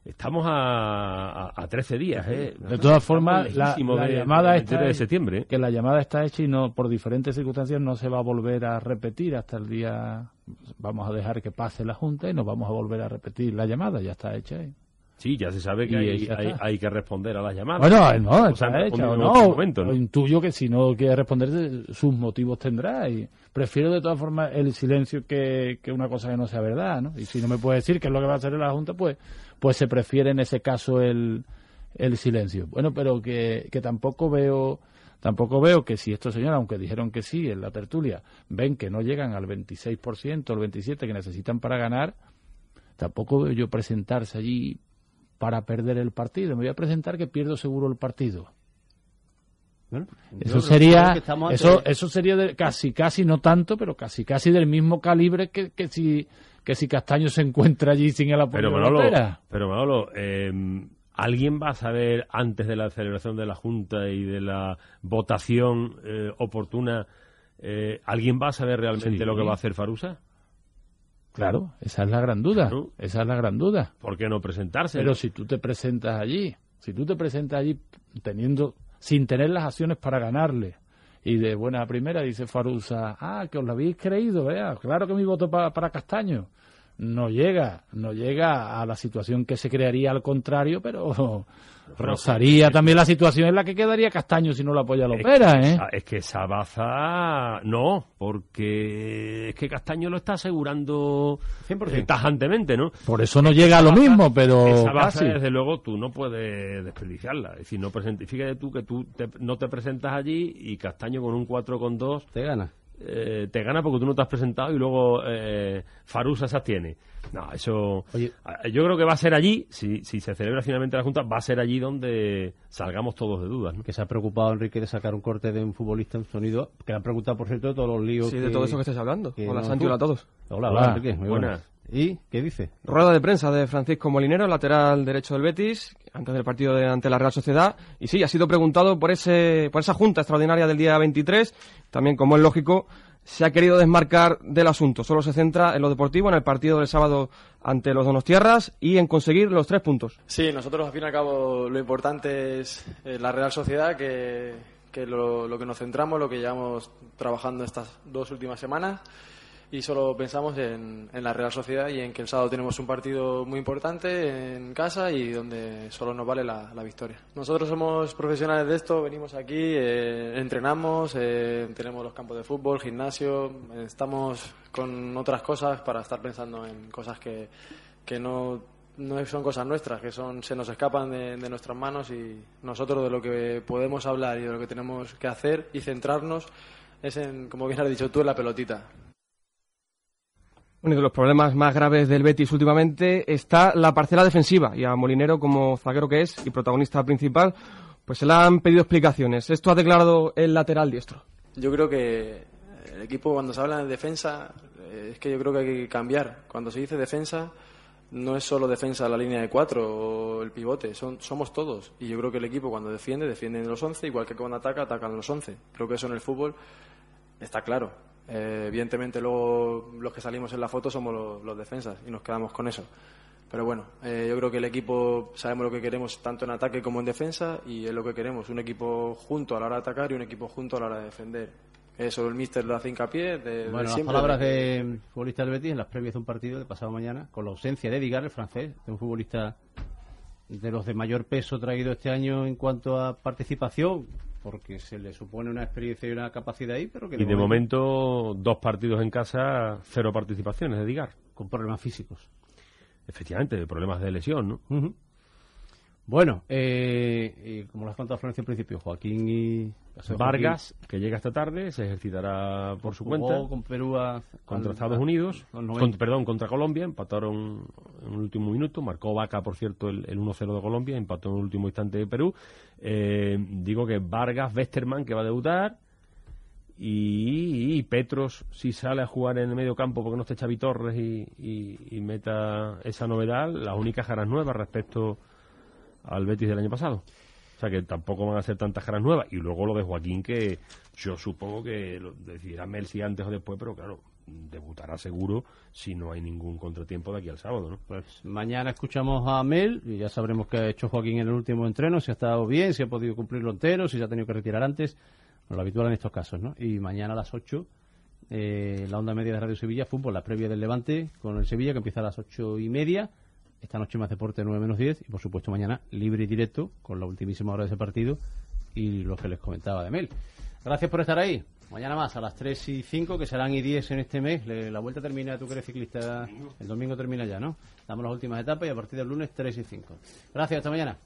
estamos a, a, a 13 días. ¿eh? De todas formas, la, de- llamada del está 23 de septiembre. Que la llamada está hecha y no por diferentes circunstancias no se va a volver a repetir hasta el día. Vamos a dejar que pase la junta y nos vamos a volver a repetir la llamada. Ya está hecha. ¿eh? Sí, ya se sabe que hay, hay, que responder a las llamadas. Bueno, no, O sea, hecha o no. momento, ¿no? Intuyo que si no quiere responder, sus motivos tendrá. Y prefiero de todas formas el silencio que, que una cosa que no sea verdad, ¿no? Y si no me puede decir qué es lo que va a hacer la Junta, pues, pues se prefiere en ese caso el, el silencio. Bueno, pero que, que tampoco veo. Tampoco veo que si estos señores, aunque dijeron que sí en la tertulia, ven que no llegan al 26%, al 27% que necesitan para ganar, tampoco veo yo presentarse allí para perder el partido. Me voy a presentar que pierdo seguro el partido. eso sería eso eso sería de, casi casi no tanto pero casi casi del mismo calibre que, que si que si Castaño se encuentra allí sin el apoyo pero de la pero Manolo eh, alguien va a saber antes de la celebración de la junta y de la votación eh, oportuna eh, alguien va a saber realmente Sí. lo que va a hacer Farusa Claro, esa es la gran duda. Claro. Esa es la gran duda. ¿por qué no presentarse? Pero si tú te presentas allí, si tú te presentas allí teniendo, sin tener las acciones para ganarle, y de buena primera dice Farusa, ah, que os lo habéis creído, vea, claro que mi voto pa- para Castaño. No llega, no llega a la situación que se crearía al contrario, pero rozaría también la situación en la que quedaría Castaño si no lo apoya la opera, es, que ¿eh? esa- es que Sabaza no, porque es que Castaño lo está asegurando 100%. eh, tajantemente, ¿no? Por eso no llega a lo mismo, pero Esa baza, casi. desde luego, tú no puedes desperdiciarla. Es decir, no present- fíjate tú que tú te- no te presentas allí y Castaño con un 4 con 2 Te gana. Eh, te gana porque tú no te has presentado y luego eh, Farusa se abstiene. No, eso. Yo creo que va a ser allí, si, si se celebra finalmente la Junta, va a ser allí donde salgamos todos de dudas. ¿no? Que se ha preocupado Enrique de sacar un corte de un futbolista en sonido, que le han preguntado, por cierto, de todos los líos. Sí, de todo eso que estáis hablando. que Hola, no- Santi, hola a todos. Hola, hola, Hola, Enrique. Muy buenas. buenas. ¿Y qué dice? Rueda de prensa de Francisco Molinero, lateral derecho del Betis, antes del partido de, ante la Real Sociedad. Y sí, ha sido preguntado por, ese, por esa junta extraordinaria del día 23. También, como es lógico, se ha querido desmarcar del asunto. Solo se centra en lo deportivo, en el partido del sábado ante los Donostiarras y en conseguir los tres puntos. Sí, nosotros al fin y al cabo lo importante es eh, la Real Sociedad, que, que lo, lo que nos centramos, lo que llevamos trabajando estas dos últimas semanas y solo pensamos en, en la Real Sociedad y en que el sábado tenemos un partido muy importante en casa y donde solo nos vale la, victoria. Nosotros somos profesionales de esto, venimos aquí, eh, entrenamos, eh, tenemos los campos de fútbol, gimnasio, estamos con otras cosas para estar pensando en cosas que, que no no son cosas nuestras, que son se nos escapan de, de nuestras manos y nosotros de lo que podemos hablar y de lo que tenemos que hacer y centrarnos es en, como bien has dicho tú, en la pelotita. Uno de los problemas más graves del Betis últimamente está la parcela defensiva y a Molinero como zaguero que es y protagonista principal pues se le han pedido explicaciones. Esto ha declarado el lateral diestro. Yo creo que el equipo cuando se habla de defensa eh, es que yo creo que hay que cambiar. Cuando se dice defensa no es solo defensa la línea de cuatro o el pivote, son, somos todos. Y yo creo que el equipo cuando defiende, defiende en los 11, igual que cuando ataca, atacan los 11. Creo que eso en el fútbol está claro. Eh, evidentemente luego los que salimos en la foto somos los, los defensas y nos quedamos con eso. Pero bueno, eh, yo creo que el equipo sabemos lo que queremos tanto en ataque como en defensa y es lo que queremos, un equipo junto a la hora de atacar y un equipo junto a la hora de defender. Eso el míster lo hace hincapié de, de Bueno, las siempre. palabras de futbolista del Betis en las previas de un partido de pasado mañana, con la ausencia de Edgar, el francés, de un futbolista de los de mayor peso traído este año en cuanto a participación, porque se le supone una experiencia y una capacidad ahí, pero que Y de momento, dos partidos en casa, cero participaciones de Digar. Con problemas físicos. Efectivamente, problemas de lesión, ¿no? Ujú. Bueno, eh, y como lo has contado Florencio al principio, Joaquín y... Vargas, que llega esta tarde, se ejercitará por su Jugó cuenta. con Perú a- contra al- Estados Unidos, al 90. con- perdón, contra Colombia, empataron en el último minuto, marcó Vaca, por cierto, el, el 1-0 de Colombia, empató en el último instante de Perú. Eh, digo que Vargas, Westerman, que va a debutar, y, y Petros, si sale a jugar en el medio campo porque no esté Xavi Torres y, y- y meta esa novedad, las únicas caras nuevas respecto al Betis del año pasado. O sea que tampoco van a ser tantas caras nuevas. Y luego lo de Joaquín, que yo supongo que lo decidirá Mel si antes o después, pero claro, debutará seguro si no hay ningún contratiempo de aquí al sábado, ¿no? Pues mañana escuchamos a Mel y ya sabremos qué ha hecho Joaquín en el último entreno, si ha estado bien, si ha podido cumplirlo entero, si se ha tenido que retirar antes, lo habitual en estos casos, ¿no? Y mañana a las 8, eh, la onda media de Radio Sevilla, fútbol, la previa del Levante con el Sevilla, que empieza a las ocho y media. Esta noche más deporte 9 menos 10 y por supuesto mañana libre y directo con la ultimísima hora de ese partido y lo que les comentaba de Mel. Gracias por estar ahí. Mañana más a las 3 y 5, que serán y 10 en este mes. La vuelta termina, tú que eres ciclista, el domingo termina ya, ¿no? Damos las últimas etapas y a partir del lunes 3 y 5. Gracias, hasta mañana.